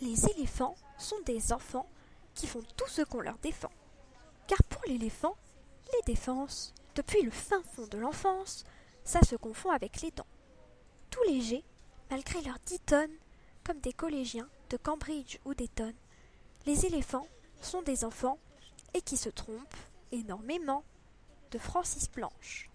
Les éléphants sont des enfants qui font tout ce qu'on leur défend. Car pour l'éléphant, les défenses, depuis le fin fond de l'enfance, ça se confond avec les dents. Tout léger, malgré leurs dix tonnes, comme des collégiens de Cambridge ou d'Eton, les éléphants sont des enfants et qui se trompent énormément. De Francis Blanche.